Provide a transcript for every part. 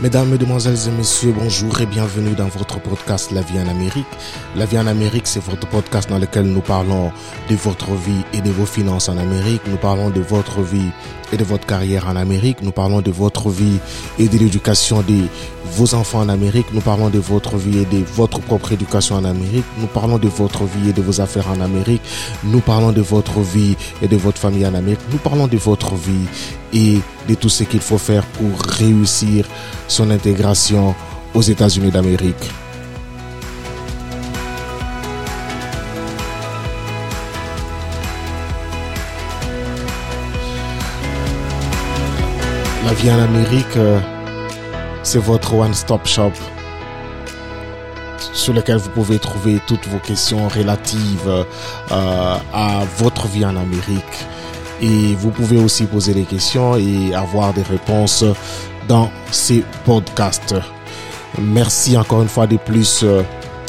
Mesdames, Mesdemoiselles et Messieurs, bonjour et bienvenue dans votre podcast La vie en Amérique. La vie en Amérique, c'est votre podcast dans lequel nous parlons de votre vie et de vos finances en Amérique. Nous parlons de votre vie et de votre carrière en Amérique. Nous parlons de votre vie et de l'éducation de vos enfants en Amérique. Nous parlons de votre vie et de votre propre éducation en Amérique. Nous parlons de votre vie et de vos affaires en Amérique. Nous parlons de votre vie et de votre famille en Amérique. Nous parlons de votre vie et de tout ce qu'il faut faire pour réussir son intégration aux États-Unis d'Amérique. La vie en Amérique, euh, c'est votre one-stop shop sur lequel vous pouvez trouver toutes vos questions relatives euh, à votre vie en Amérique. Et vous pouvez aussi poser des questions et avoir des réponses dans ces podcasts. Merci encore une fois de plus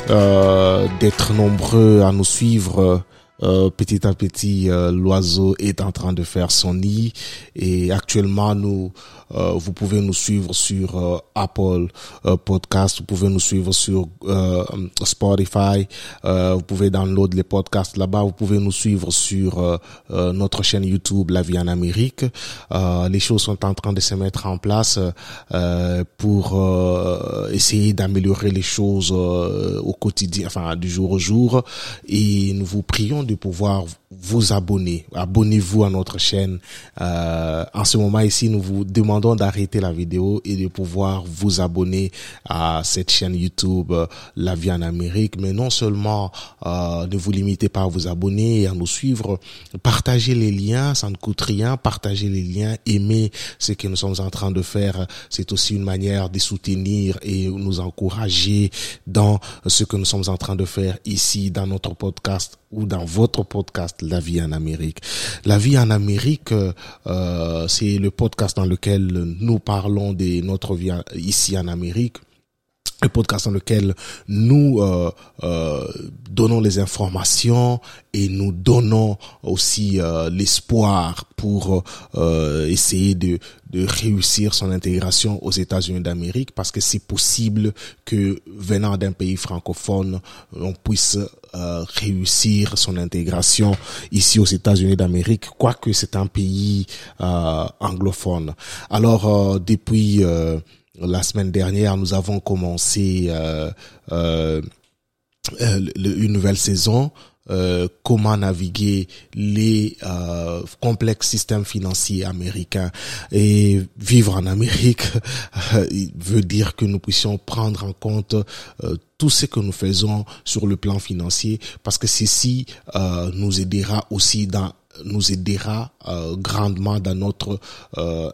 euh, d'être nombreux à nous suivre. Euh, petit à petit, euh, l'oiseau est en train de faire son nid et actuellement nous euh, vous pouvez nous suivre sur euh, Apple euh, Podcast, vous pouvez nous suivre sur Spotify, vous pouvez download les podcasts là-bas, vous pouvez nous suivre sur notre chaîne YouTube La Vie en Amérique. les choses sont en train de se mettre en place pour essayer d'améliorer les choses au quotidien, enfin du jour au jour. Et nous vous prions de pouvoir vous abonner. Abonnez-vous à notre chaîne. en ce moment ici, nous vous demandons d'arrêter la vidéo et de pouvoir vous abonner à cette chaîne YouTube euh, La Vie en Amérique. Mais non seulement euh, ne vous limitez pas à vous abonner et à nous suivre, partagez les liens, ça ne coûte rien. Partagez les liens, aimez ce que nous sommes en train de faire. C'est aussi une manière de soutenir et nous encourager dans ce que nous sommes en train de faire ici dans notre podcast ou dans votre podcast La vie en Amérique. La vie en Amérique, euh, c'est le podcast dans lequel nous parlons de notre vie ici en Amérique le podcast dans lequel nous euh, euh, donnons les informations et nous donnons aussi euh, l'espoir pour euh, essayer de, de réussir son intégration aux États-Unis d'Amérique parce que c'est possible que venant d'un pays francophone, on puisse euh, réussir son intégration ici aux États-Unis d'Amérique, quoique c'est un pays anglophone. Alors depuis la semaine dernière, nous avons commencé euh, euh, euh une nouvelle saison. Euh, comment naviguer les euh, complexes systèmes financiers américains et vivre en Amérique veut dire que nous puissions prendre en compte tout ce que nous faisons sur le plan financier parce que ceci nous aidera aussi dans nous aidera grandement dans notre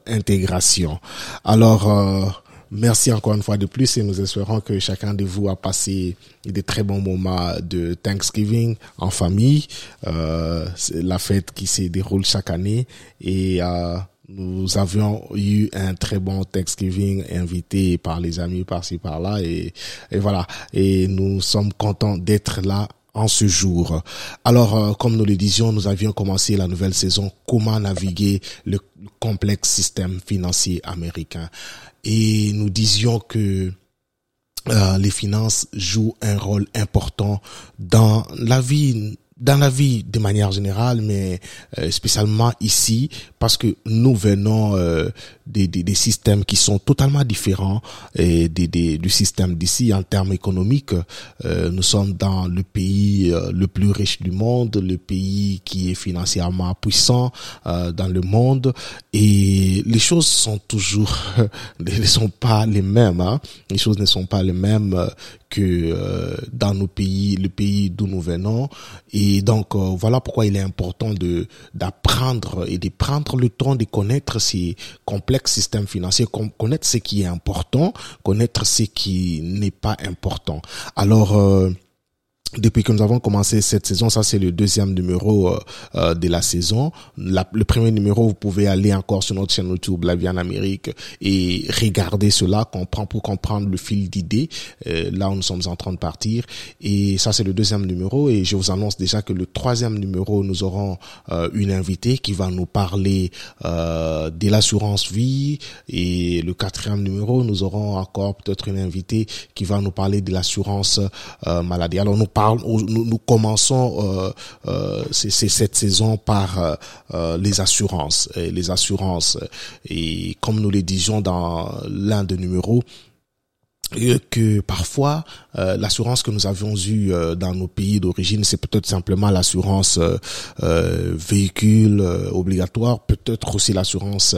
intégration. Alors Merci encore une fois de plus et nous espérons que chacun de vous a passé des très bons moments de Thanksgiving en famille. Euh, la fête qui se déroule chaque année et euh, nous avions eu un très bon Thanksgiving invité par les amis par-ci par-là et, et voilà. Et nous sommes contents d'être là en ce jour. Alors, euh, comme nous le disions, nous avions commencé la nouvelle saison Comment naviguer le complexe système financier américain. Et nous disions que euh, les finances jouent un rôle important dans la vie dans la vie de manière générale, mais euh, spécialement ici, parce que nous venons euh, des, des, des, systèmes qui sont totalement différents et des, des du système d'ici en termes économiques. Euh, nous sommes dans le pays le plus riche du monde, le pays qui est financièrement puissant dans le monde, et les choses sont toujours ne sont pas les mêmes. Hein. Les choses ne sont pas les mêmes que euh, dans nos pays, le pays d'où nous venons. Et donc euh, voilà pourquoi il est important de d'apprendre et de prendre le temps de connaître ces complexes systèmes financiers, connaître ce qui est important, connaître ce qui n'est pas important. Alors euh, depuis que nous avons commencé cette saison, ça c'est le deuxième numéro euh, euh, de la saison. le premier numéro, vous pouvez aller encore sur notre chaîne YouTube La Vie en Amérique et regarder cela, comprendre pour comprendre le fil d'idées. Euh, là où nous sommes en train de partir. Et ça c'est le deuxième numéro. Et je vous annonce déjà que le troisième numéro, nous aurons une invitée qui va nous parler de l'assurance vie. Et le quatrième numéro, nous aurons encore peut-être une invitée qui va nous parler de l'assurance maladie. Alors nous parlons nous, commençons euh, euh, cette saison par euh, les assurances, et les assurances. Et comme nous le disions dans l'un des numéros, que parfois euh, l'assurance que nous avions eue euh, dans nos pays d'origine, c'est peut-être simplement l'assurance euh, véhicule obligatoire, peut-être aussi l'assurance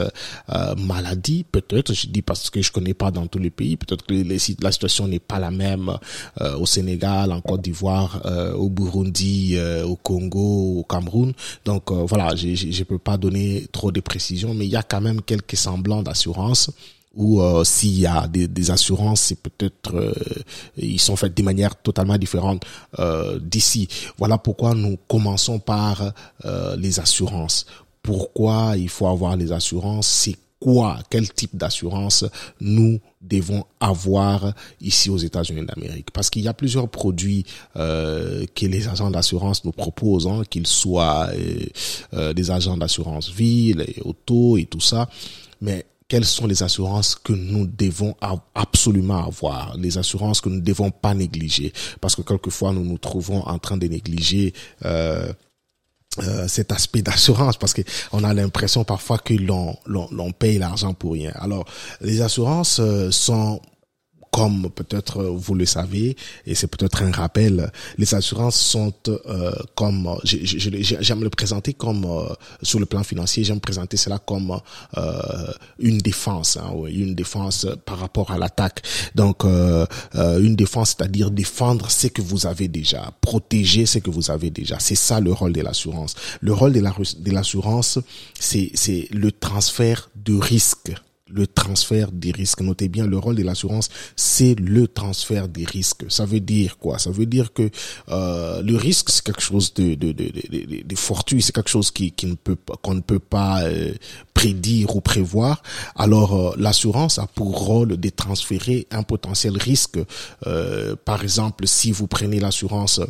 maladie, peut-être, je dis parce que je connais pas dans tous les pays, peut-être que les, la situation n'est pas la même au Sénégal, en Côte d'Ivoire, au Burundi, au Congo, au Cameroun. Donc voilà, je ne peux pas donner trop de précisions, mais il y a quand même quelques semblants d'assurance ou euh, s'il y a des, des assurances, c'est peut-être euh, ils sont faits de manière totalement différente euh, d'ici. Voilà pourquoi nous commençons par les assurances. Pourquoi il faut avoir les assurances? C'est quoi, quel type d'assurance nous devons avoir ici aux États-Unis d'Amérique? Parce qu'il y a plusieurs produits que les agents d'assurance nous proposent, hein, qu'ils soient des agents d'assurance vie, les autos et tout ça. Mais quelles sont les assurances que nous devons absolument avoir, les assurances que nous ne devons pas négliger, parce que quelquefois nous nous trouvons en train de négliger euh, euh, cet aspect d'assurance. Parce que on a l'impression parfois que l'on l'on paye l'argent pour rien. Alors les assurances euh, sont comme peut-être vous le savez, et c'est peut-être un rappel, les assurances sont euh, comme, j'aime le présenter comme, euh, sur le plan financier, j'aime présenter cela comme euh, une défense, hein, une défense par rapport à l'attaque. Donc, une défense, c'est-à-dire défendre ce que vous avez déjà, protéger ce que vous avez déjà. C'est ça le rôle de l'assurance. Le rôle de l'assurance, c'est le transfert de risque le transfert des risques. Notez bien, le rôle de l'assurance, c'est le transfert des risques. Ça veut dire quoi? Ça veut dire que euh, le risque, c'est quelque chose de, de, de, de, de fortuit, c'est quelque chose qui, qui ne peut qu'on ne peut pas euh, prédire ou prévoir. Alors, euh, l'assurance a pour rôle de transférer un potentiel risque. Euh, par exemple, si vous prenez l'assurance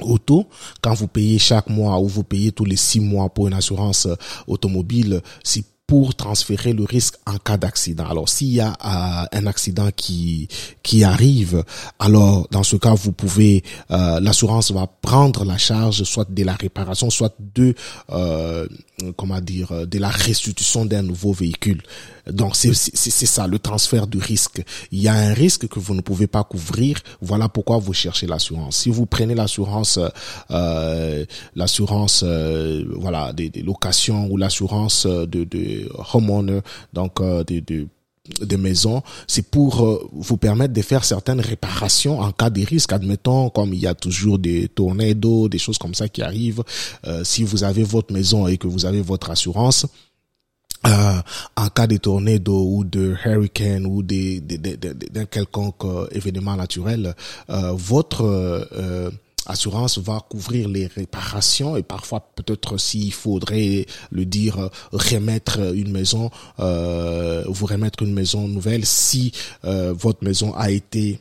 auto, quand vous payez chaque mois ou vous payez tous les six mois pour une assurance automobile, si pour transférer le risque en cas d'accident. Alors s'il y a euh, un accident qui qui arrive, alors dans ce cas vous pouvez euh, l'assurance va prendre la charge soit de la réparation, soit de euh, comment dire de la restitution d'un nouveau véhicule. Donc c'est c'est ça le transfert du risque. Il y a un risque que vous ne pouvez pas couvrir. Voilà pourquoi vous cherchez l'assurance. Si vous prenez l'assurance euh, l'assurance euh, voilà des, des, locations ou l'assurance de, de homeowner donc euh, de, de des maisons, c'est pour euh, vous permettre de faire certaines réparations en cas de risque. Admettons, comme il y a toujours des tornados, des choses comme ça qui arrivent, euh, si vous avez votre maison et que vous avez votre assurance, euh, en cas de tornado ou de hurricane ou d'un quelconque euh, événement naturel, euh, votre euh, assurance va couvrir les réparations et parfois peut-être s'il faudrait le dire remettre une maison vous remettre une maison nouvelle si votre maison a été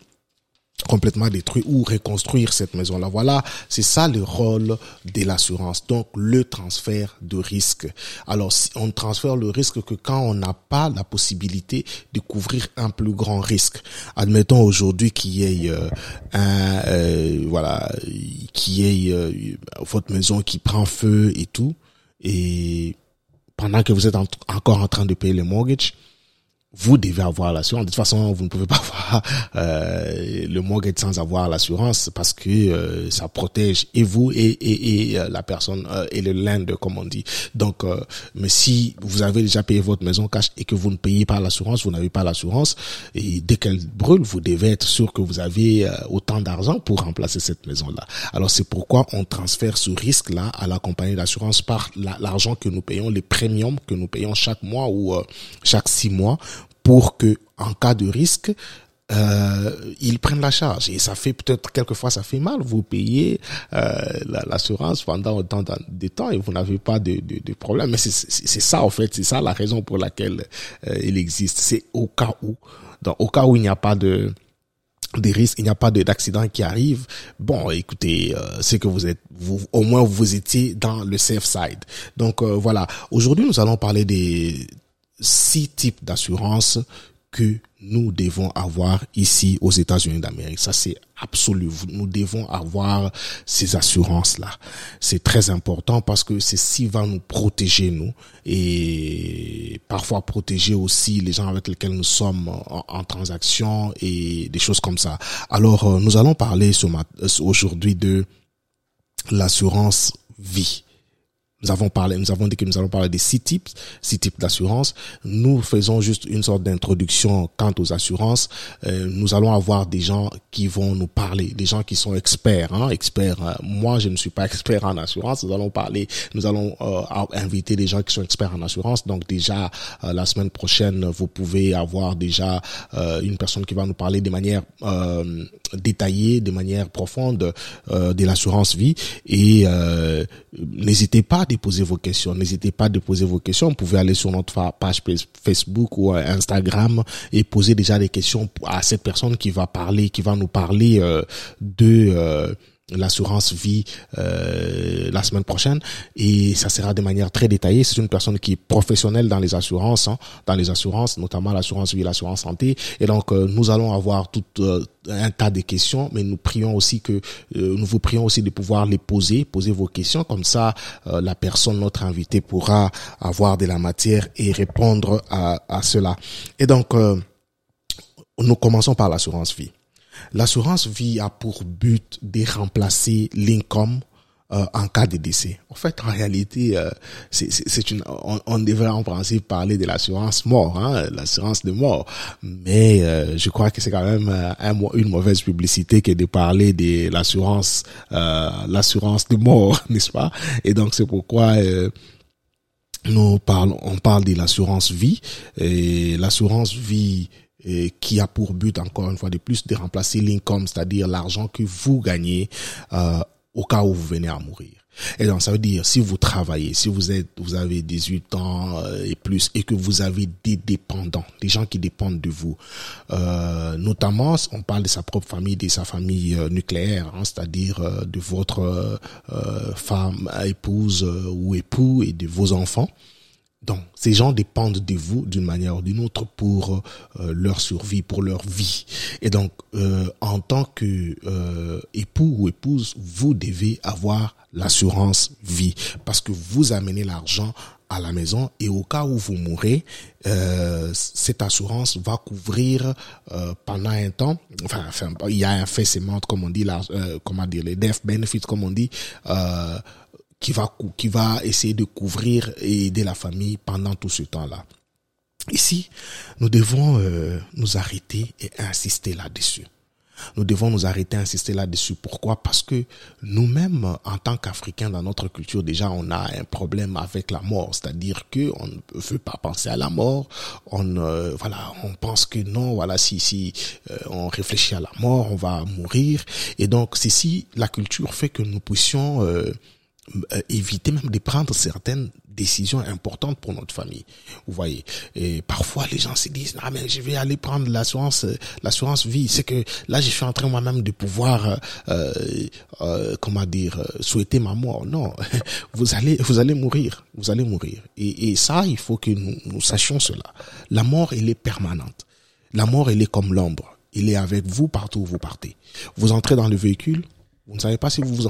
complètement détruit ou reconstruire cette maison-là. Voilà, c'est ça le rôle de l'assurance. Donc, le transfert de risque. Alors, on transfère le risque que quand on n'a pas la possibilité de couvrir un plus grand risque. Admettons aujourd'hui qu'il y ait euh, un, euh, voilà, qu'il y ait euh, votre maison qui prend feu et tout, et pendant que vous êtes encore en train de payer le mortgage, vous devez avoir l'assurance. De toute façon, vous ne pouvez pas avoir euh, le mortgage sans avoir l'assurance parce que euh, ça protège et vous et, et, et euh, la personne euh, et le land, comme on dit. Donc, mais si vous avez déjà payé votre maison cash et que vous ne payez pas l'assurance, vous n'avez pas l'assurance et dès qu'elle brûle, vous devez être sûr que vous avez autant d'argent pour remplacer cette maison-là. Alors c'est pourquoi on transfère ce risque-là à la compagnie d'assurance par l'argent que nous payons, les premiums que nous payons chaque mois ou chaque six mois pour que, en cas de risque, euh, ils prennent la charge et ça fait peut-être quelquefois ça fait mal. Vous payez euh, l'assurance pendant autant de temps et vous n'avez pas de, de, de, problème. Mais c'est ça en fait, c'est ça la raison pour laquelle euh, il existe. C'est au cas où, dans, au cas où il n'y a pas de des risques, il n'y a pas d'accident qui arrive. Bon, écoutez, euh, c'est que vous êtes, vous, au moins vous étiez dans le safe side. Donc euh, voilà. Aujourd'hui, nous allons parler des six types d'assurance que nous devons avoir ici aux États-Unis d'Amérique. Ça, c'est absolu. Nous devons avoir ces assurances-là. C'est très important parce que c'est ce qui va nous protéger, nous, et parfois protéger aussi les gens avec lesquels nous sommes en, transaction et des choses comme ça. Alors, euh, nous allons parler aujourd'hui de l'assurance vie. Nous avons parlé, nous avons dit que nous allons parler des six types, six types d'assurance. Nous faisons juste une sorte d'introduction quant aux assurances. Euh, nous allons avoir des gens qui vont nous parler, des gens qui sont experts, hein, experts. Euh, moi, je ne suis pas expert en assurance. Nous allons parler, nous allons euh, inviter des gens qui sont experts en assurance. Donc déjà la semaine prochaine, vous pouvez avoir déjà une personne qui va nous parler de manière détaillée, de manière profonde de l'assurance vie. Et n'hésitez pas poser vos questions. N'hésitez pas à poser vos questions. Vous pouvez aller sur notre page Facebook ou Instagram et poser déjà des questions à cette personne qui va parler, qui va nous parler euh, de euh, l'assurance vie euh, la semaine prochaine et ça sera de manière très détaillée. C'est une personne qui est professionnelle dans les assurances, hein, dans les assurances, notamment l'assurance vie, l'assurance santé. Et donc euh, nous allons avoir tout euh, un tas de questions, mais nous prions aussi que nous vous prions aussi de pouvoir les poser, poser vos questions comme ça la personne, notre invité, pourra avoir de la matière et répondre à, à cela. Et donc nous commençons par l'assurance vie. L'assurance vie a pour but de remplacer l'income euh, en cas de décès. En fait, en réalité, euh, c'est une, on, devrait en principe parler de l'assurance mort, hein, l'assurance de mort. Mais euh, je crois que c'est quand même un, une mauvaise publicité que de parler de l'assurance, l'assurance de mort, n'est-ce pas? Et donc c'est pourquoi nous parlons, on parle de l'assurance vie et l'assurance vie qui a pour but, encore une fois de plus, de remplacer l'income, c'est-à-dire l'argent que vous gagnez euh, au cas où vous venez à mourir. Et donc, ça veut dire, si vous travaillez, si vous êtes, vous avez 18 ans euh, et plus, et que vous avez des dépendants, des gens qui dépendent de vous, euh, notamment, on parle de sa propre famille, de sa famille euh, nucléaire, hein, c'est-à-dire euh, de votre femme, épouse ou époux et de vos enfants. Donc, ces gens dépendent de vous d'une manière ou d'une autre pour euh, leur survie, pour leur vie. Et donc, euh, en tant que euh, époux ou épouse, vous devez avoir l'assurance vie parce que vous amenez l'argent à la maison et au cas où vous mourrez, cette assurance va couvrir pendant un temps. Enfin, enfin, il y a un fait comme on dit, là, comment dire, les death benefits, comme on dit qui va, qui va essayer de couvrir et aider la famille pendant tout ce temps-là. Ici, nous devons euh, nous arrêter et insister là-dessus. Nous devons nous arrêter insister là-dessus. Pourquoi? Parce que nous-mêmes, en tant qu'Africains, dans notre culture, déjà, on a un problème avec la mort. C'est-à-dire que on ne veut pas penser à la mort. On, euh, voilà, on pense que non, voilà, si si euh, on réfléchit à la mort, on va mourir. Et donc, c'est si la culture fait que nous puissions euh, éviter même de prendre certaines décisions importantes pour notre famille. Vous voyez. Et parfois les gens se disent ah mais je vais aller prendre l'assurance euh, l'assurance vie. C'est que là je suis en train moi-même de pouvoir euh, euh, comment dire souhaiter ma mort. Non, vous allez vous allez mourir. Vous allez mourir. Et, ça il faut que nous, nous sachions cela. La mort elle est permanente. La mort elle est comme l'ombre. Il est avec vous partout où vous partez. Vous entrez dans le véhicule, vous ne savez pas si vous vous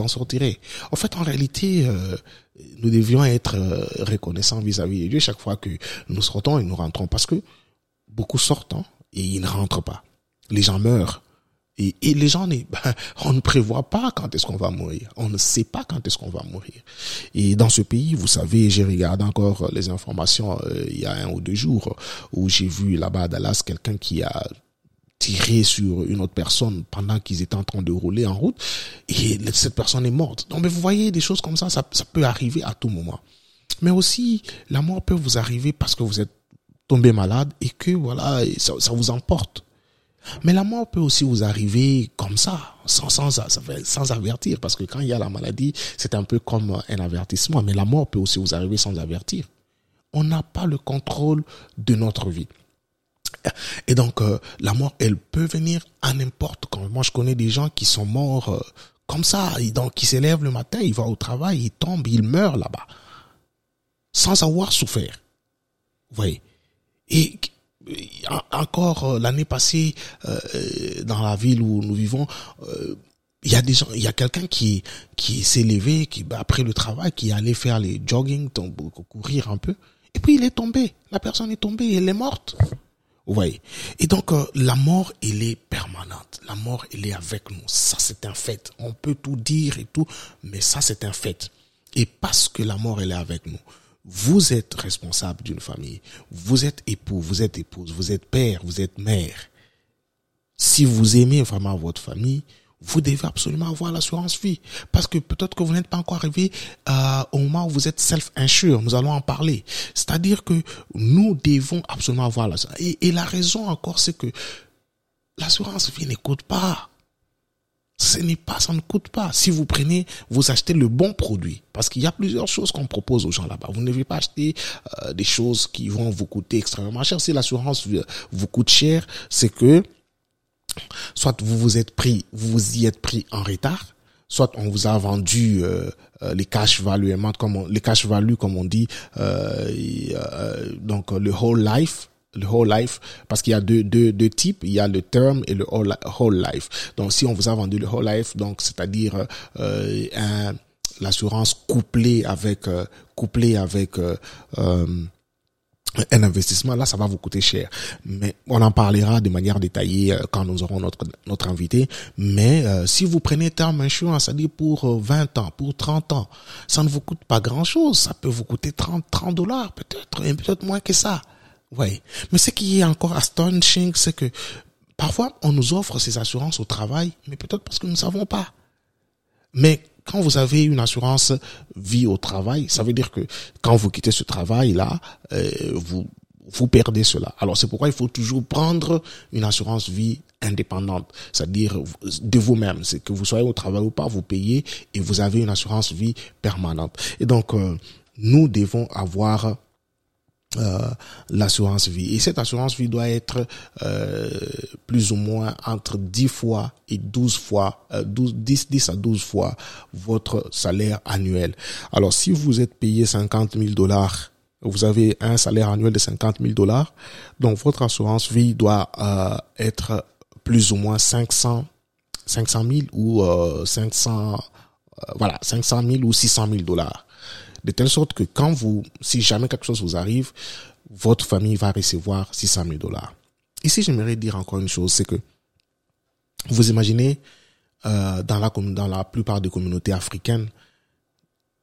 en, sortirez. En fait, en réalité, euh, nous devions être euh, reconnaissants vis-à-vis de Dieu chaque fois que nous sortons et nous rentrons. Parce que beaucoup sortent hein, et ils ne rentrent pas. Les gens meurent. Et, et les gens, ben, on ne prévoit pas quand est-ce qu'on va mourir. On ne sait pas quand est-ce qu'on va mourir. Et dans ce pays, vous savez, j'ai regardé encore les informations euh, il y a un ou deux jours où j'ai vu là-bas à Dallas quelqu'un qui a tiré sur une autre personne pendant qu'ils étaient en train de rouler en route et cette personne est morte. Donc, mais vous voyez, des choses comme ça, ça, peut arriver à tout moment. Mais aussi, la mort peut vous arriver parce que vous êtes tombé malade et que voilà, ça, vous emporte. Mais la mort peut aussi vous arriver comme ça, sans, sans, sans avertir, parce que quand il y a la maladie, c'est un peu comme un avertissement, mais la mort peut aussi vous arriver sans avertir. On n'a pas le contrôle de notre vie. Et donc, euh, la mort, elle peut venir à n'importe quand. Moi, je connais des gens qui sont morts euh, comme ça, donc qui s'élèvent le matin, ils vont au travail, ils tombent, ils meurent là-bas, sans avoir souffert. Vous voyez. Et encore euh, l'année passée dans la ville où nous vivons il y a a quelqu'un qui qui s'est levé qui bah, après le travail qui allait faire les jogging courir un peu. Et puis il est tombé. La personne est tombée elle est morte vous voyez. Et donc la mort elle est permanente. La mort elle est avec nous. Ça c'est un fait. On peut tout dire et tout mais ça c'est un fait. Et parce que la mort elle est avec nous vous êtes responsable d'une famille. Vous êtes époux, vous êtes épouse, vous êtes père, vous êtes mère. Si vous aimez vraiment votre famille, vous devez absolument avoir l'assurance vie. Parce que peut-être que vous n'êtes pas encore arrivé euh, au moment où vous êtes self-insure. Nous allons en parler. C'est-à-dire que nous devons absolument avoir l'assurance. Et, et la raison encore, c'est que l'assurance vie n'écoute pas ce n'est pas, ça ne coûte pas. Si vous prenez, vous achetez le bon produit. Parce qu'il y a plusieurs choses qu'on propose aux gens là-bas. Vous ne devez pas acheter euh, des choses qui vont vous coûter extrêmement cher. Si l'assurance vous coûte cher, c'est que soit vous vous êtes pris, vous y êtes pris en retard, soit on vous a vendu euh, euh, les cash value comme on, les cash value comme on dit, donc le whole life le whole life parce qu'il y a deux, deux, deux types il y a le term et le whole, whole life. Donc si on vous a vendu le whole life donc c'est-à-dire euh, l'assurance couplée avec euh, couplée avec euh, euh, un investissement là ça va vous coûter cher mais on en parlera de manière détaillée euh, quand nous aurons notre notre invité mais si vous prenez term insurance c'est-à-dire pour 20 ans pour 30 ans ça ne vous coûte pas grand-chose ça peut vous coûter 30 30 dollars peut-être peut-être moins que ça oui. Mais ce qui est encore astonishing, c'est que parfois on nous offre ces assurances au travail, mais peut-être parce que nous ne savons pas. Mais quand vous avez une assurance vie au travail, ça veut dire que quand vous quittez ce travail-là, euh, vous vous perdez cela. Alors c'est pourquoi il faut toujours prendre une assurance vie indépendante, c'est-à-dire de vous-même. C'est que vous soyez au travail ou pas, vous payez et vous avez une assurance vie permanente. Et donc euh, nous devons avoir euh, l'assurance vie. Et cette assurance vie doit être euh, plus ou moins entre 10 fois et 12 fois, euh, 12, 10, 10 à 12 fois votre salaire annuel. Alors si vous êtes payé 50 000 dollars, vous avez un salaire annuel de 50 000 dollars, donc votre assurance vie doit euh, être plus ou moins 500, 500 000 ou 500, voilà, 500 000 ou 600 000 dollars de telle sorte que quand vous, si jamais quelque chose vous arrive, votre famille va recevoir 600 000 dollars. Ici, j'aimerais dire encore une chose, c'est que vous imaginez euh, dans la dans la plupart des communautés africaines,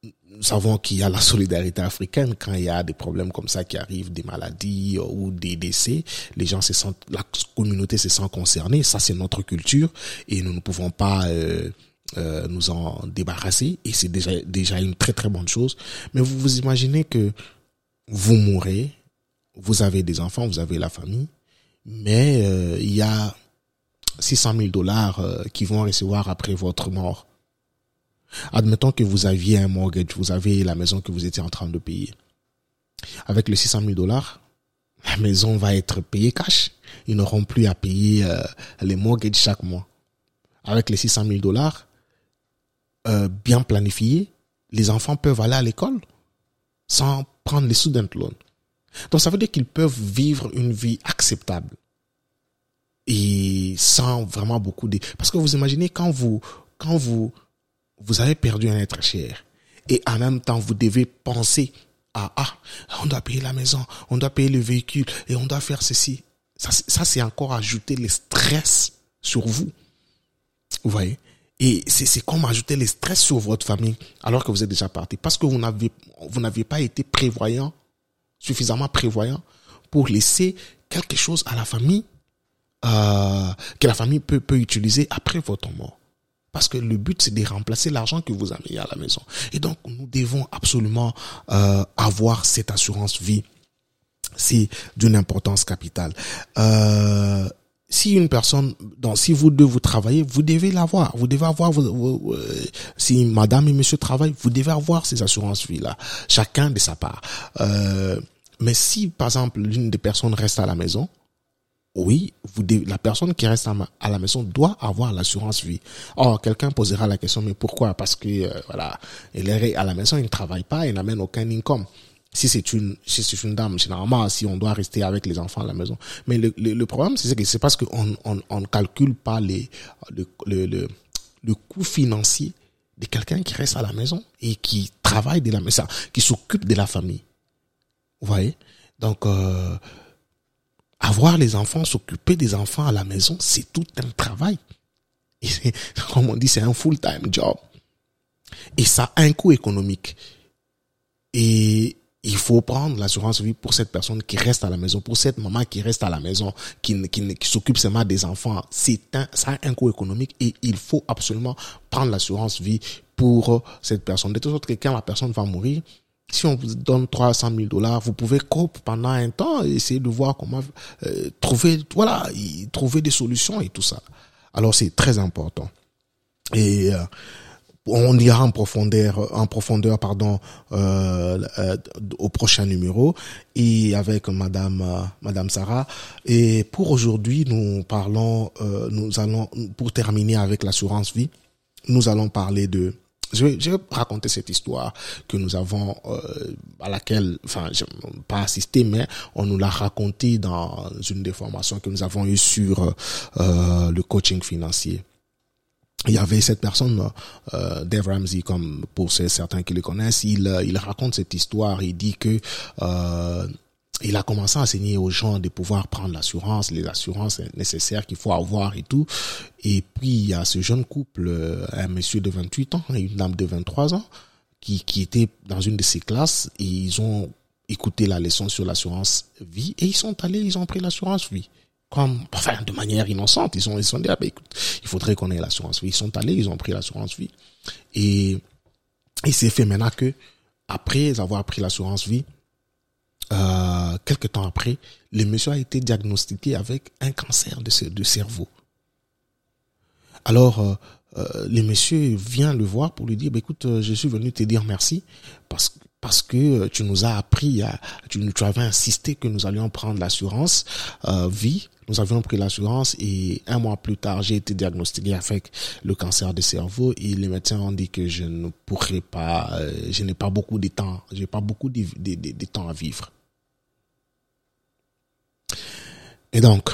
nous savons qu'il y a la solidarité africaine quand il y a des problèmes comme ça qui arrivent, des maladies ou des décès, les gens se sentent, la communauté se sent concernée. Ça, c'est notre culture et nous ne pouvons pas euh, euh, nous en débarrasser et c'est déjà déjà une très très bonne chose. Mais vous vous imaginez que vous mourrez, vous avez des enfants, vous avez la famille, mais euh, il y a 600 000 dollars euh, qui vont recevoir après votre mort. Admettons que vous aviez un mortgage, vous avez la maison que vous étiez en train de payer. Avec les 600 000 dollars, la maison va être payée cash. Ils n'auront plus à payer les mortgages chaque mois. Avec les 600 000 dollars, euh, bien planifié, les enfants peuvent aller à l'école sans prendre les student loans. Donc ça veut dire qu'ils peuvent vivre une vie acceptable et sans vraiment beaucoup de parce que vous imaginez quand vous quand vous vous avez perdu un être cher et en même temps vous devez penser à ah on doit payer la maison, on doit payer le véhicule et on doit faire ceci. Ça, ça c'est encore ajouter le stress sur vous. Vous voyez? Et c'est comme ajouter le stress sur votre famille alors que vous êtes déjà parti. Parce que vous n'avez, vous n'avez pas été prévoyant, suffisamment prévoyant pour laisser quelque chose à la famille euh, que la famille peut, peut utiliser après votre mort. Parce que le but, c'est de remplacer l'argent que vous avez à la maison. Et donc, nous devons absolument euh, avoir cette assurance vie. C'est d'une importance capitale. Euh, si une personne, donc si vous deux vous travaillez, vous devez l'avoir. Vous devez avoir, vos, euh, si madame et monsieur travaillent, vous devez avoir ces assurances vie là, chacun de sa part. Euh, mais si par exemple l'une des personnes reste à la maison, oui, vous la personne qui reste à, la maison doit avoir l'assurance vie. Or, quelqu'un posera la question, mais pourquoi? Parce que euh, voilà, elle est à la maison, il ne travaille pas, il n'amène aucun income si c'est une si c'est une dame généralement si on doit rester avec les enfants à la maison. Mais le le, problème c'est que c'est parce qu'on on on calcule pas les le le le, coût financier de quelqu'un qui reste à la maison et qui travaille de la maison qui s'occupe de la famille. Vous voyez? Donc euh, avoir les enfants s'occuper des enfants à la maison c'est tout un travail. Et comme on dit c'est un full time job. Et ça a un coût économique. Et il faut prendre l'assurance vie pour cette personne qui reste à la maison, pour cette maman qui reste à la maison, qui, qui, s'occupe seulement des enfants. C'est un, ça a un coût économique et il faut absolument prendre l'assurance vie pour cette personne. De toute façon, quand la personne va mourir, si on vous donne 300 000 dollars, vous pouvez couper pendant un temps et essayer de voir comment euh, trouver, voilà, trouver des solutions et tout ça. Alors c'est très important. Et euh, on ira en profondeur, en profondeur, pardon, euh, euh, au prochain numéro et avec Madame euh, Madame Sarah. Et pour aujourd'hui, nous parlons, nous allons pour terminer avec l'assurance vie, nous allons parler de je vais, je vais, raconter cette histoire que nous avons à laquelle, enfin, pas assisté, mais on nous l'a raconté dans une des formations que nous avons eues sur le coaching financier il y avait cette personne, euh, Dave Ramsey, comme pour certains qui le connaissent, il, euh, il raconte cette histoire. Il dit que euh, il a commencé à enseigner aux gens de pouvoir prendre l'assurance, les assurances nécessaires qu'il faut avoir et tout. Et puis il y a ce jeune couple, euh, un monsieur de 28 ans et une dame de 23 ans, qui, qui étaient dans une de ces classes et ils ont écouté la leçon sur l'assurance vie et ils sont allés, ils ont pris l'assurance vie comme, de manière innocente. Ils ont, ils sont dit, ah, ben, écoute, il faudrait qu'on ait l'assurance vie. Ils sont allés, ils ont pris l'assurance vie. Et il s'est fait maintenant que, après avoir pris l'assurance vie, euh, quelques temps après, le monsieur a été diagnostiqué avec un cancer de, de cerveau. Alors, euh, euh, le monsieur vient le voir pour lui dire, bah, écoute, euh, je suis venu te dire merci parce que parce que euh, tu nous as appris, tu, tu avais insisté que nous allions prendre l'assurance euh, vie. Nous avions pris l'assurance et un mois plus tard, j'ai été diagnostiqué avec le cancer du cerveau et les médecins ont dit que je ne pourrais pas, euh, je n'ai pas beaucoup de temps, j'ai pas beaucoup de, de, de, temps à vivre. Et donc,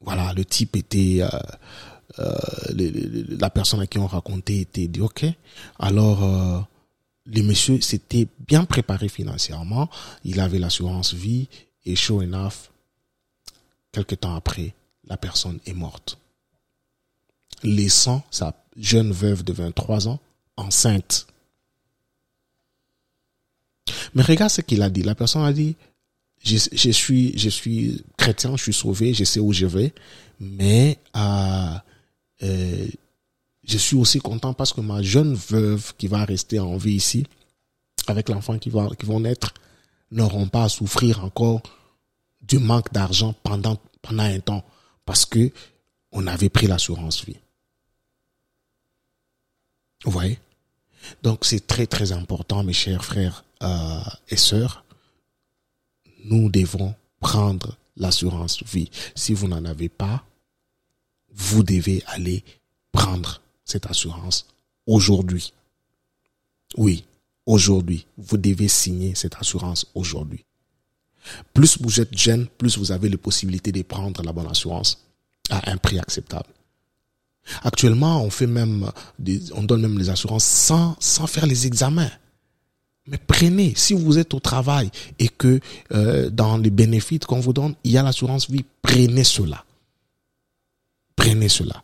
voilà, le type était, euh, euh, la personne à qui on racontait était dit ok. Alors le monsieur s'était bien préparé financièrement, il avait l'assurance vie et sure enough, quelques temps après, la personne est morte. Laissant sa jeune veuve de 23 ans enceinte. Mais regarde ce qu'il a dit. La personne a dit, je, suis, je suis chrétien, je suis sauvé, je sais où je vais, mais euh, euh, je suis aussi content parce que ma jeune veuve qui va rester en vie ici, avec l'enfant qui va, qui vont naître, n'auront pas à souffrir encore du manque d'argent pendant, pendant un temps parce que on avait pris l'assurance vie. Vous voyez? Donc c'est très très important, mes chers frères euh, et sœurs. Nous devons prendre l'assurance vie. Si vous n'en avez pas, vous devez aller prendre cette assurance aujourd'hui. Oui, aujourd'hui. Vous devez signer cette assurance aujourd'hui. Plus vous êtes jeune, plus vous avez la possibilité de prendre la bonne assurance à un prix acceptable. Actuellement, on fait même, on donne même les assurances sans, sans faire les examens. Mais prenez, si vous êtes au travail et que euh, dans les bénéfices qu'on vous donne, il y a l'assurance vie, prenez cela. Prenez cela.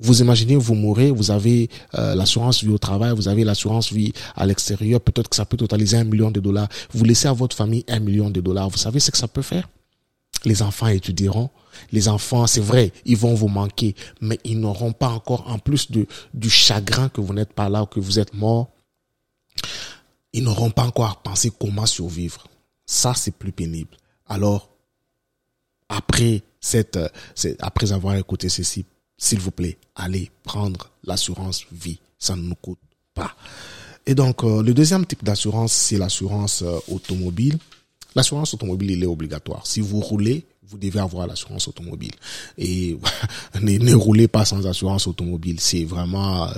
Vous imaginez, vous mourrez, vous avez euh, l'assurance vie au travail, vous avez l'assurance vie à l'extérieur, peut-être que ça peut totaliser un million de dollars. Vous laissez à votre famille un million de dollars. Vous savez ce que ça peut faire? Les enfants étudieront. Les enfants, c'est vrai, ils vont vous manquer, mais ils n'auront pas encore, en plus de, du chagrin que vous n'êtes pas là ou que vous êtes mort, ils n'auront pas encore pensé comment survivre. Ça, c'est plus pénible. Alors, après cette, après avoir écouté ceci, s'il vous plaît, allez prendre l'assurance vie. Ça ne nous coûte pas. Et donc, euh, le deuxième type d'assurance, c'est l'assurance euh, automobile. L'assurance automobile, il est obligatoire. Si vous roulez, vous devez avoir l'assurance automobile. Et ne, roulez pas sans assurance automobile. C'est vraiment, euh,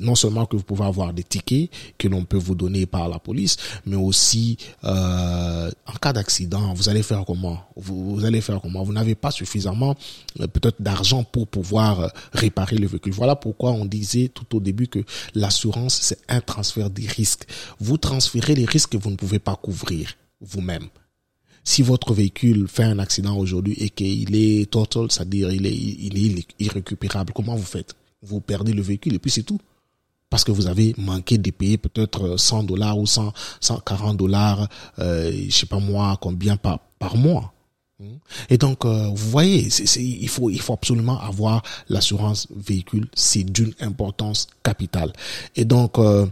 non seulement que vous pouvez avoir des tickets que l'on peut vous donner par la police, mais aussi euh, en cas d'accident, vous allez faire comment? Vous, vous, allez faire comment? Vous n'avez pas suffisamment euh, peut-être d'argent pour pouvoir euh, réparer le véhicule. Voilà pourquoi on disait tout au début que l'assurance, c'est un transfert des risques. Vous transférez les risques que vous ne pouvez pas couvrir vous-même si votre véhicule fait un accident aujourd'hui et qu'il est total, c'est-à-dire il est, est irrécupérable, comment vous faites? Vous perdez le véhicule et puis c'est tout. Parce que vous avez manqué de payer peut-être 100 dollars ou 100, 140 dollars, euh, je sais pas moi, combien par, par mois. Et donc, euh, vous voyez, c'est, il faut, il faut absolument avoir l'assurance véhicule. C'est d'une importance capitale. Et donc, euh,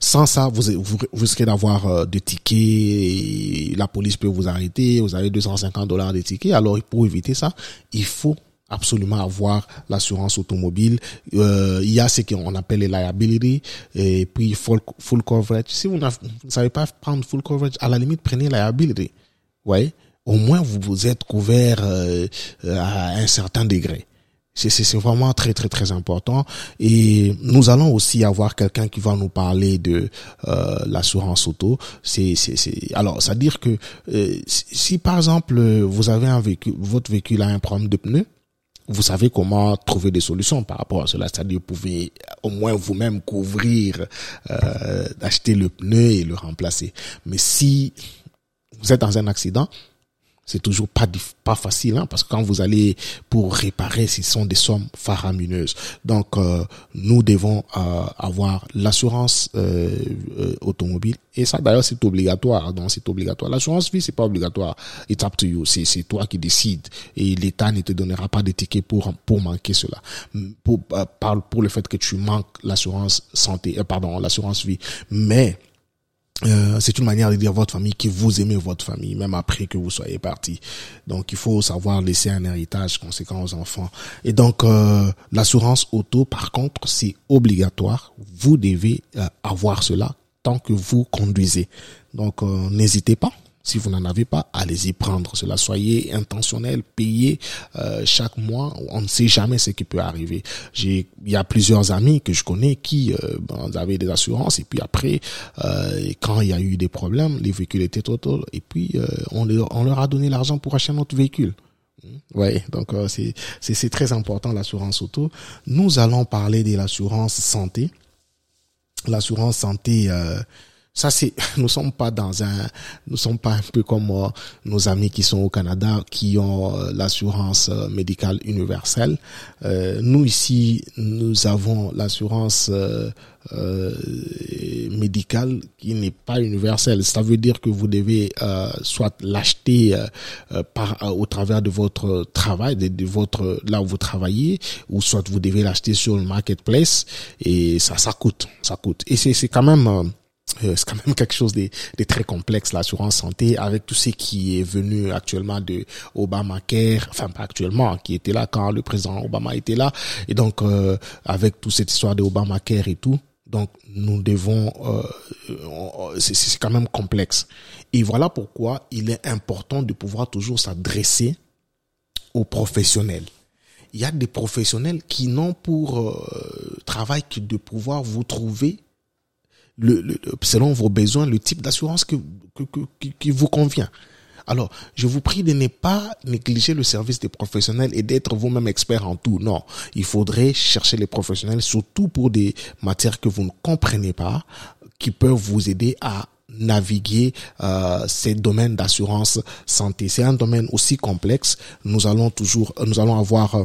sans ça, vous, vous, risquez d'avoir euh, des tickets, la police peut vous arrêter, vous avez 250 dollars de tickets. Alors, pour éviter ça, il faut absolument avoir l'assurance automobile. Euh, il y a ce qu'on appelle les liability et puis full, full coverage. Si vous, ne savez pas prendre full coverage, à la limite, prenez liability. Ouais. Au moins, vous, vous êtes couvert euh, à un certain degré. C'est vraiment très très très important et nous allons aussi avoir quelqu'un qui va nous parler de euh, l'assurance auto. C'est c'est alors c'est à dire que euh, si par exemple vous avez un véhicule, votre véhicule a un problème de pneus, vous savez comment trouver des solutions par rapport à cela. C'est-à-dire vous pouvez au moins vous-même couvrir, euh, acheter le pneu et le remplacer. Mais si vous êtes dans un accident, c'est toujours pas pas facile hein, parce que quand vous allez pour réparer ce sont des sommes faramineuses. Donc euh, nous devons euh, avoir l'assurance euh, automobile. Et ça d'ailleurs c'est obligatoire. Donc c'est obligatoire. L'assurance vie c'est pas obligatoire. It's up to you. C'est toi qui décides. Et l'État ne te donnera pas de tickets pour pour manquer cela. Pour pour le fait que tu manques l'assurance santé pardon l'assurance vie. Mais euh, c'est une manière de dire à votre famille que vous aimez votre famille, même après que vous soyez parti. Donc, il faut savoir laisser un héritage conséquent aux enfants. Et donc, euh, l'assurance auto, par contre, c'est obligatoire. Vous devez euh, avoir cela tant que vous conduisez. Donc, n'hésitez pas. Si vous n'en avez pas, allez-y prendre cela. Soyez intentionnel, payez euh, chaque mois. On ne sait jamais ce qui peut arriver. J'ai, il y a plusieurs amis que je connais qui euh, ben, avaient des assurances et puis après, euh, quand il y a eu des problèmes, les véhicules étaient total et puis euh, on, leur, on leur a donné l'argent pour acheter un autre véhicule. Oui, donc euh, c'est c'est très important l'assurance auto. Nous allons parler de l'assurance santé. L'assurance santé, euh, ça c'est, nous sommes pas dans un, nous sommes pas un peu comme euh, nos amis qui sont au Canada qui ont euh, l'assurance euh, médicale universelle. nous ici, nous avons l'assurance médicale qui n'est pas universelle. Ça veut dire que vous devez soit l'acheter par au travers de votre travail, de, de, votre là où vous travaillez, ou soit vous devez l'acheter sur le marketplace et ça ça coûte, ça coûte. Et c'est quand même euh, c'est quand même quelque chose de, de très complexe l'assurance santé avec tout ce qui est venu actuellement de Obamacare enfin pas actuellement qui était là quand le président Obama était là. Et donc euh, avec toute cette histoire de Obamacare et tout donc nous devons euh, c'est quand même complexe. Et voilà pourquoi il est important de pouvoir toujours s'adresser aux professionnels. Il y a des professionnels qui n'ont pour euh, travail que de pouvoir vous trouver le, le, selon vos besoins, le type d'assurance que, que, que, qui vous convient. Alors, je vous prie de ne pas négliger le service des professionnels et d'être vous-même expert en tout. Non, il faudrait chercher les professionnels, surtout pour des matières que vous ne comprenez pas, qui peuvent vous aider à naviguer euh, ces domaines d'assurance santé. C'est un domaine aussi complexe. Nous allons toujours, nous allons avoir euh,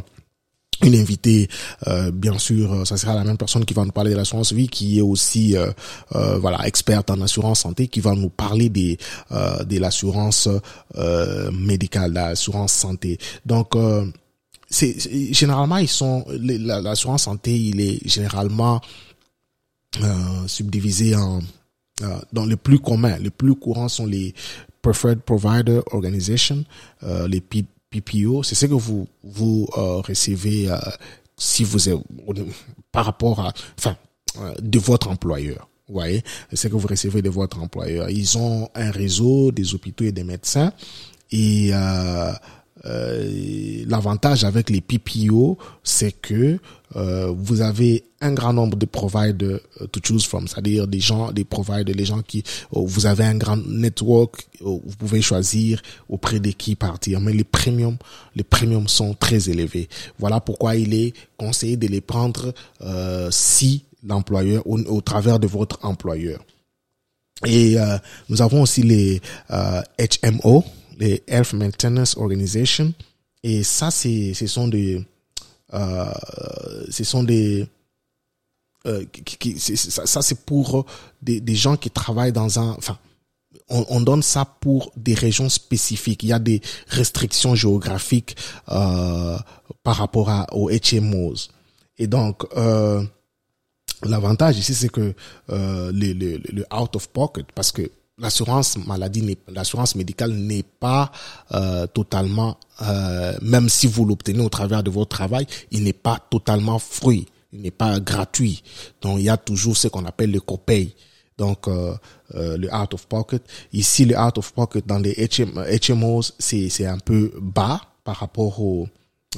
une invitée, euh, bien sûr, ça sera la même personne qui va nous parler de l'assurance vie, qui est aussi euh, euh, voilà experte en assurance santé, qui va nous parler des de l'assurance médicale, l'assurance santé. Donc c'est généralement ils sont l'assurance santé, il est généralement subdivisé en dans les plus communs, les plus courants sont les Preferred Provider Organization, les PPO, c'est ce que vous vous recevez si vous êtes par rapport à, enfin, de votre employeur. Vous voyez, c'est que vous recevez de votre employeur. Ils ont un réseau des hôpitaux et des médecins et euh, euh, l'avantage avec les PPO, c'est que euh, vous avez un grand nombre de providers euh, to choose from, c'est-à-dire des gens, des providers, les gens qui, euh, vous avez un grand network, vous pouvez choisir auprès de qui partir. Mais les premiums, les premiums sont très élevés. Voilà pourquoi il est conseillé de les prendre si l'employeur, au, au, travers de votre employeur. Et nous avons aussi les HMO, les Health Maintenance Organization. Et ça, c'est, ce sont des, euh, ce sont des, euh, ça, c'est pour des, des gens qui travaillent dans un, enfin, on, on, donne ça pour des régions spécifiques. Il y a des restrictions géographiques euh, par rapport à, aux HMOs. Et donc, l'avantage ici, c'est que le, le, le out of pocket, parce que l'assurance maladie, l'assurance médicale n'est pas euh, totalement, euh, même si vous l'obtenez au travers de votre travail, il n'est pas totalement fruit, il n'est pas gratuit. Donc il y a toujours ce qu'on appelle le copay. Donc euh, le out of pocket. Ici, le out of pocket dans les HMOs, c'est c'est un peu bas par rapport au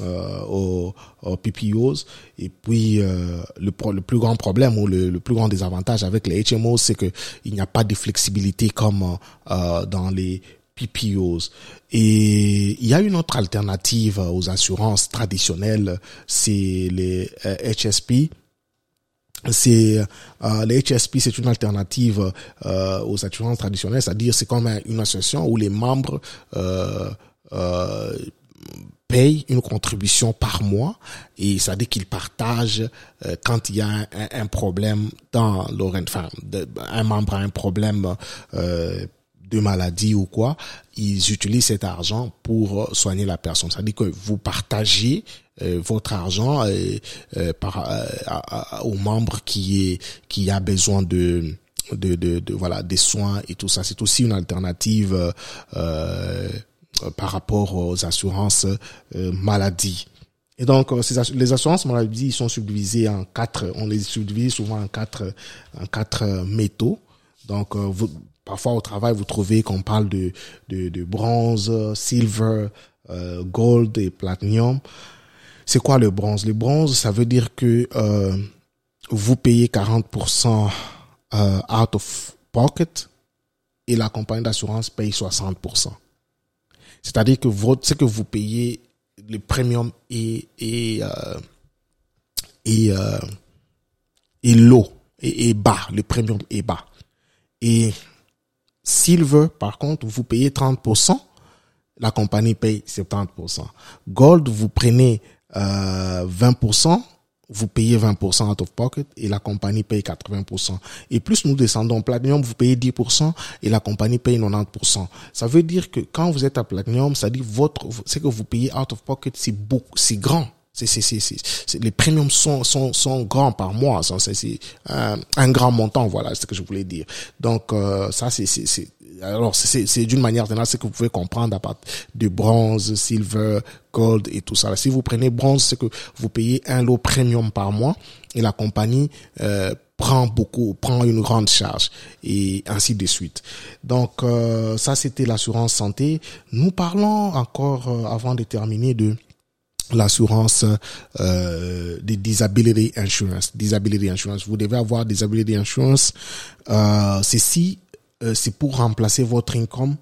euh, aux, PPOs. Et puis euh, le, le, plus grand problème ou le, le, plus grand désavantage avec les HMOs, c'est que il n'y a pas de flexibilité comme euh, dans les PPOs. Et il y a une autre alternative aux assurances traditionnelles, c'est les HSP. C'est euh, les HSP, c'est une alternative euh, aux assurances traditionnelles, c'est-à-dire c'est comme une association où les membres euh, paye une contribution par mois et ça dit qu'ils partagent euh, quand il y a un, un problème dans leur enfin un membre a un problème euh, de maladie ou quoi, ils utilisent cet argent pour soigner la personne. Ça dit que vous partagez euh, votre argent par aux membres qui est qui a besoin de de, de, de voilà des soins et tout ça. C'est aussi une alternative euh, euh, par rapport aux assurances euh, maladie. Et donc, euh, les assurances maladie sont subdivisées en quatre, on les subdivise souvent en quatre, en quatre métaux. Donc, vous, parfois au travail, vous trouvez qu'on parle de, de, de, bronze, silver, gold et platinum. C'est quoi le bronze? Le bronze, ça veut dire que vous payez 40% out of pocket et la compagnie d'assurance paye 60%. C'est-à-dire que ce que vous payez, le premium est, est, euh, euh, et est bas. Le premium est bas. Et Silver, par contre, vous payez 30%, la compagnie paye 70%. Gold, vous prenez euh, 20%, vous payez 20% out of pocket et la compagnie paye 80%. Et plus nous descendons Platinum, vous payez 10% et la compagnie paye 90%. Ça veut dire que quand vous êtes à Platinum, ça dit votre, ce que vous payez out of pocket, c'est beaucoup, c'est grand. C'est, c'est, c'est, c'est, les premiums sont, sont, sont grands par mois. C'est, c'est un, un, grand montant, voilà, c'est ce que je voulais dire. Donc, euh, ça, c'est, c'est, c'est, alors c'est, c'est d'une manière générale ce que vous pouvez comprendre à partir de bronze, silver, gold et tout ça. Si vous prenez bronze, c'est que vous payez un lot premium par mois et la compagnie euh, prend beaucoup, prend une grande charge et ainsi de suite. Donc euh, ça, c'était l'assurance santé. Nous parlons encore euh, avant de terminer de l'assurance euh, des disability insurance. Disability insurance. Vous devez avoir disability insurance. Euh, Ceci, euh, c'est pour remplacer votre income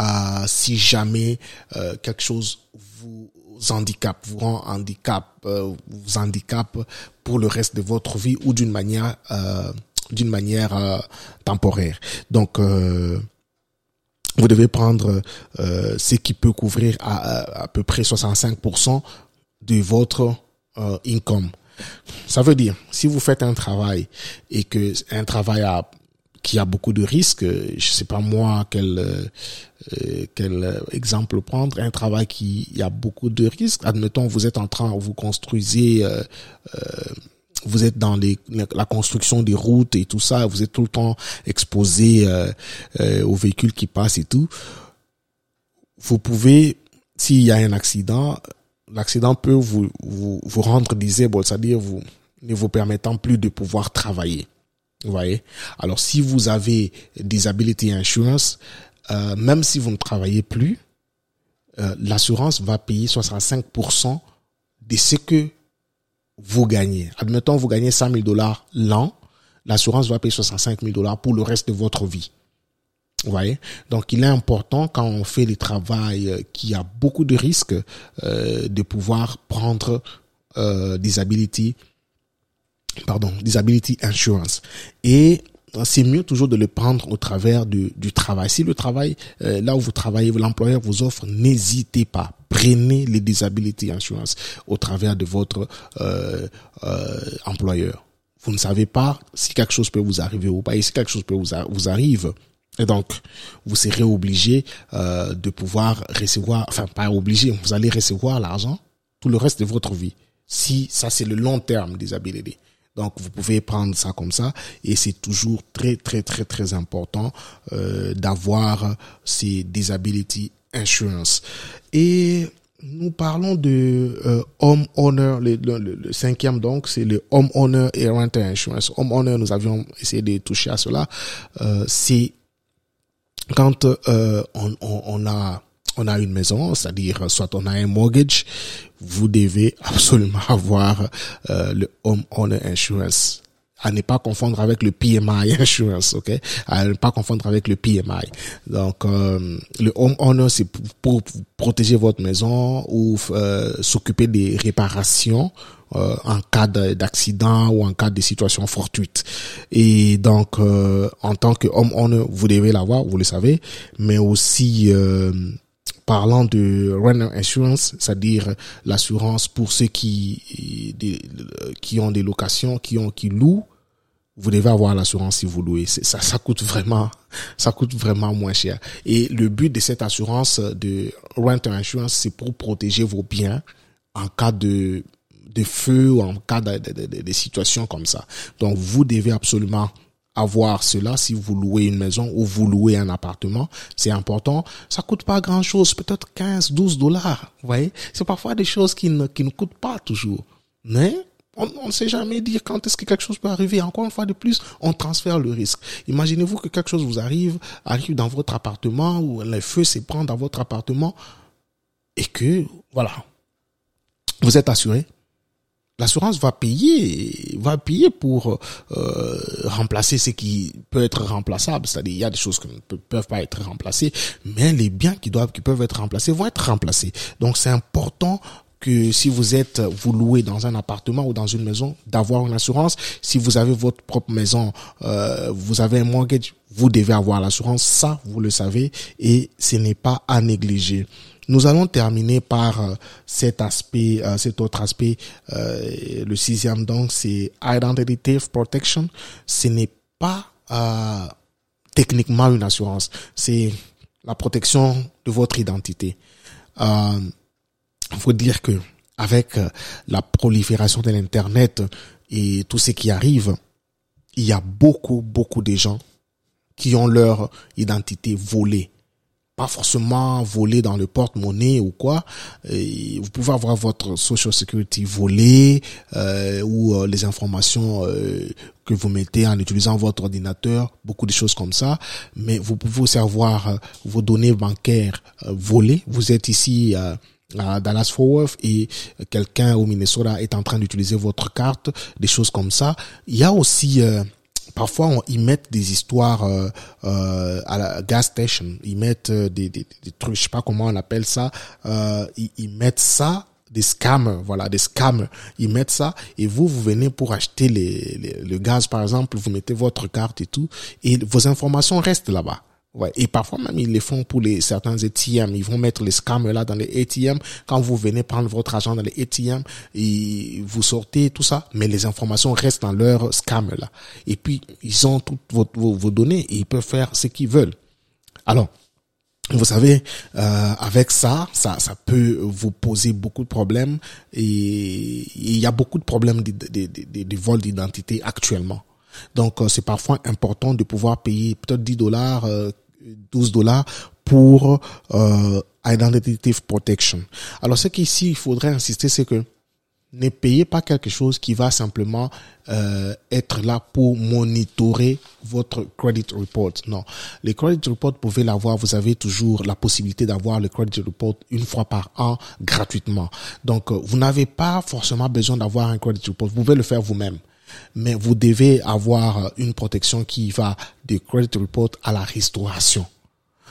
euh, si jamais euh, quelque chose vous handicape, vous rend handicap, euh, vous handicap pour le reste de votre vie ou d'une manière euh, d'une manière temporaire. Donc vous devez prendre ce qui peut couvrir à, à, peu près 65% de votre income. Ça veut dire, si vous faites un travail et que un travail a, qui a beaucoup de risques, je sais pas moi quel euh, quel exemple prendre, un travail qui a beaucoup de risques. Admettons, vous êtes en train, vous construisez vous êtes dans les, la construction des routes et tout ça, vous êtes tout le temps exposé euh, euh, aux véhicules qui passent et tout, vous pouvez, s'il y a un accident, l'accident peut vous, vous, vous rendre disable, c'est-à-dire vous ne vous permettant plus de pouvoir travailler. Vous voyez? Alors si vous avez disability insurance, euh, même si vous ne travaillez plus, euh, l'assurance va payer 65% de ce que vous gagnez. Admettons, vous gagnez 100 000 dollars l'an, l'assurance va payer 65 000 dollars pour le reste de votre vie. Vous voyez? Donc, il est important quand on fait les travail euh, qui a beaucoup de risques euh, de pouvoir prendre euh, disability, pardon, disability insurance. Et c'est mieux toujours de le prendre au travers du, du travail. Si le travail, euh, là où vous travaillez, l'employeur vous offre, n'hésitez pas. Prenez les disability insurance au travers de votre euh, euh, employeur. Vous ne savez pas si quelque chose peut vous arriver ou pas. Et si quelque chose peut vous, vous arrive, et donc, vous serez obligé euh, de pouvoir recevoir, enfin pas obligé, vous allez recevoir l'argent tout le reste de votre vie. Si ça c'est le long terme des habilités. Donc vous pouvez prendre ça comme ça et c'est toujours très très très très important euh, d'avoir ces disability insurance. Et nous parlons de euh, home owner, le, le, le, cinquième donc, c'est le home owner et renter insurance. Home owner, nous avions essayé de toucher à cela. Euh, c'est quand euh, on, on, on, a on a une maison, c'est-à-dire soit on a un mortgage, vous devez absolument avoir euh, le home owner insurance à ne pas confondre avec le PMI insurance, ok, à ne pas confondre avec le PMI. Donc euh, le home owner c'est pour, protéger votre maison ou euh, s'occuper des réparations euh, en cas d'accident ou en cas de situation fortuite. Et donc en tant que home owner, vous devez l'avoir, vous le savez, mais aussi parlant de renter insurance, c'est-à-dire l'assurance pour ceux qui qui ont des locations, qui ont qui louent, vous devez avoir l'assurance si vous louez. Ça, ça coûte vraiment, ça coûte vraiment moins cher. Et le but de cette assurance de renter insurance, c'est pour protéger vos biens en cas de de feu ou en cas de, de, de, de situations comme ça. Donc vous devez absolument avoir cela si vous louez une maison ou vous louez un appartement, c'est important. Ça coûte pas grand chose, peut-être 15, 12 dollars. Vous voyez? C'est parfois des choses qui ne, qui ne coûtent pas toujours. Mais, on ne sait jamais dire quand est-ce que quelque chose peut arriver. Encore une fois de plus, on transfère le risque. Imaginez-vous que quelque chose vous arrive, arrive dans votre appartement ou le feu s'éprend dans votre appartement et que, voilà, vous êtes assuré l'assurance va payer, va payer pour euh, remplacer ce qui peut être remplaçable. C'est-à-dire, il y a des choses qui ne peuvent pas être remplacées, mais les biens qui doivent, qui peuvent être remplacés vont être remplacés. Donc, c'est important que si vous êtes, vous louez dans un appartement ou dans une maison, d'avoir une assurance. Si vous avez votre propre maison, euh, vous avez un mortgage, vous devez avoir l'assurance. Ça, vous le savez, et ce n'est pas à négliger. Nous allons terminer par euh, cet aspect, euh, cet autre aspect. Euh, le sixième donc, c'est identity protection. Ce n'est pas techniquement une assurance, c'est la protection de votre identité. Il faut dire que avec la prolifération de l'internet et tout ce qui arrive, il y a beaucoup beaucoup de gens qui ont leur identité volée pas forcément volé dans le porte-monnaie ou quoi. vous pouvez avoir votre social security volé euh, ou euh, les informations euh, que vous mettez en utilisant votre ordinateur, beaucoup de choses comme ça. Mais vous pouvez aussi avoir vos données bancaires volées. Vous êtes ici à Dallas Fort et quelqu'un au Minnesota est en train d'utiliser votre carte, des choses comme ça. Il y a aussi parfois ils mettent des histoires euh, euh, à la gas station. Ils mettent euh, des, trucs je sais pas comment on appelle ça. Ils, mettent ça des scammers voilà des scammers. Ils mettent ça et vous vous venez pour acheter le gaz par exemple vous mettez votre carte et tout et vos informations restent là-bas Ouais. Et parfois même ils les font pour les certains ATM. Ils vont mettre les scammers là dans les ATM. Quand vous venez prendre votre argent dans les ATM, et vous sortez tout ça, mais les informations restent dans leur scammer là. Et puis ils ont toutes vos, vos, données et ils peuvent faire ce qu'ils veulent. Alors, vous savez, euh, avec ça, ça, ça peut vous poser beaucoup de problèmes et il y a beaucoup de problèmes de, de, de, de vol d'identité actuellement. Donc, euh, c'est parfois important de pouvoir payer peut-être 10 dollars, 12 dollars pour euh, Identity Protection. Alors, ce qu'ici, il faudrait insister, c'est que ne payez pas quelque chose qui va simplement euh, être là pour monitorer votre credit report. Non, les credit report, pouvez l'avoir. Vous avez toujours la possibilité d'avoir le credit report une fois par an gratuitement. Donc, euh, vous n'avez pas forcément besoin d'avoir un credit report. Vous pouvez le faire vous-même. Mais vous devez avoir une protection qui va de credit report à la restauration.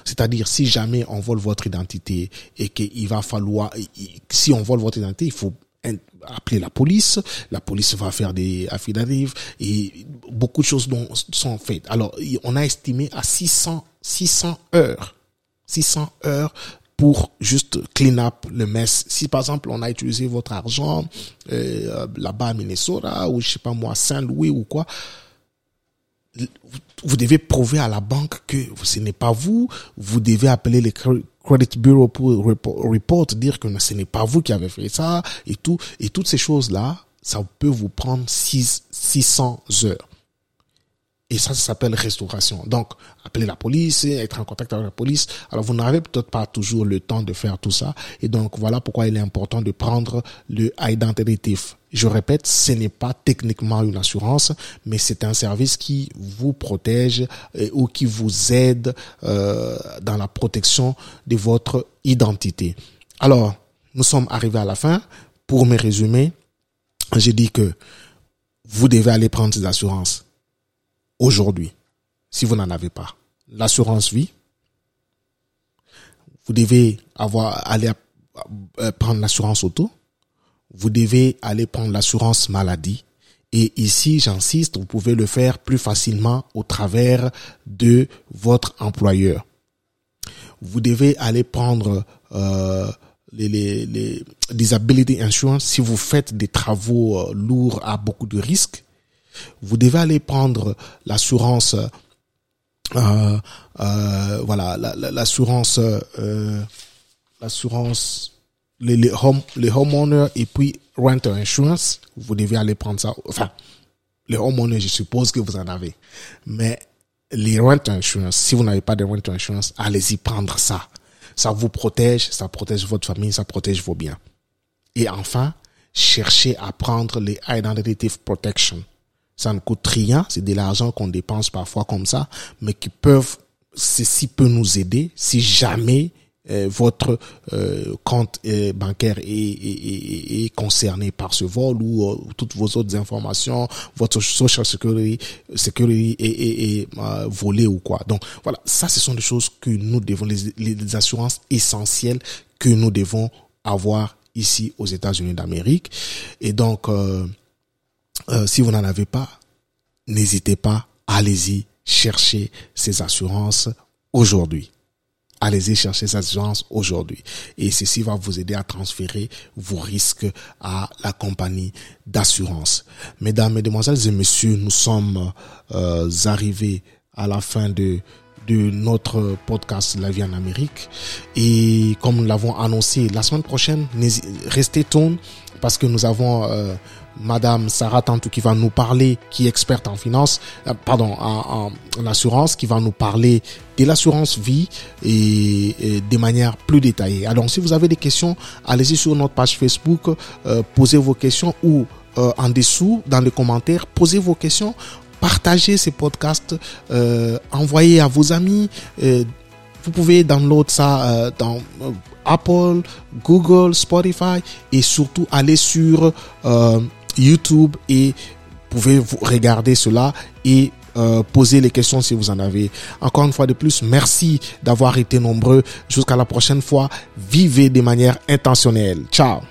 C'est-à-dire, si jamais on vole votre identité et qu'il va falloir, si on vole votre identité, il faut appeler la police, la police va faire des affidavits et beaucoup de choses sont faites. Alors, on a estimé à 600, 600 heures, 600 heures pour juste clean up le mess. Si par exemple on a utilisé votre argent euh, là-bas à Minnesota ou je sais pas moi Saint-Louis ou quoi, vous devez prouver à la banque que ce n'est pas vous. Vous devez appeler les Credit Bureau pour report, dire que ce n'est pas vous qui avez fait ça et tout. Et toutes ces choses-là, ça peut vous prendre 6, 600 heures. Et ça, ça s'appelle restauration. Donc, appeler la police, être en contact avec la police. Alors, vous n'avez peut-être pas toujours le temps de faire tout ça. Et donc, voilà pourquoi il est important de prendre le identity Je répète, ce n'est pas techniquement une assurance, mais c'est un service qui vous protège euh, ou qui vous aide euh, dans la protection de votre identité. Alors, nous sommes arrivés à la fin. Pour me résumer, j'ai dit que vous devez aller prendre ces assurances aujourd'hui, si vous n'en avez pas. L'assurance vie, vous devez avoir, aller euh, prendre l'assurance auto, vous devez aller prendre l'assurance maladie. Et ici, j'insiste, vous pouvez le faire plus facilement au travers de votre employeur. Vous devez aller prendre euh, les, les, les disability insurance si vous faites des travaux euh, lourds à beaucoup de risques vous devez aller prendre l'assurance, euh, euh, voilà, l'assurance, euh, l'assurance, les, les, home, les homeowners et puis renter insurance. Vous devez aller prendre ça. Enfin, les homeowners, je suppose que vous en avez. Mais les rent insurance, si vous n'avez pas de rent insurance, allez-y prendre ça. Ça vous protège, ça protège votre famille, ça protège vos biens. Et enfin, cherchez à prendre les identity protection ça ne coûte rien, c'est de l'argent qu'on dépense parfois comme ça, mais qui peuvent, ceci peut nous aider si jamais euh, votre euh, compte euh, bancaire est, est, est, concerné par ce vol ou toutes vos autres informations, votre social security, security est, est volé ou quoi. Donc voilà, ça ce sont des choses que nous devons, les, les assurances essentielles que nous devons avoir ici aux États-Unis d'Amérique. Et donc, euh, si vous n'en avez pas, n'hésitez pas, allez-y chercher ces assurances aujourd'hui. Allez-y chercher ces assurances aujourd'hui. Et ceci va vous aider à transférer vos risques à la compagnie d'assurance. Mesdames, Mesdemoiselles et Messieurs, nous sommes euh, arrivés à la fin de de notre podcast La vie en Amérique. Et comme nous l'avons annoncé, la semaine prochaine, restez tourne parce que nous avons euh, Madame Sarah Tantou qui va nous parler, qui est experte en finance, euh, pardon, en, assurance, qui va nous parler de l'assurance vie et, de manière plus détaillée. Alors, si vous avez des questions, allez-y sur notre page Facebook, euh, posez vos questions ou euh, en dessous, dans les commentaires, posez vos questions, partagez ces podcasts, envoyez à vos amis. vous pouvez download ça dans Apple, Google, Spotify et surtout aller sur YouTube et pouvez vous regarder cela et euh, poser les questions si vous en avez. Encore une fois de plus, merci d'avoir été nombreux. Jusqu'à la prochaine fois. Vivez de manière intentionnelle. Ciao.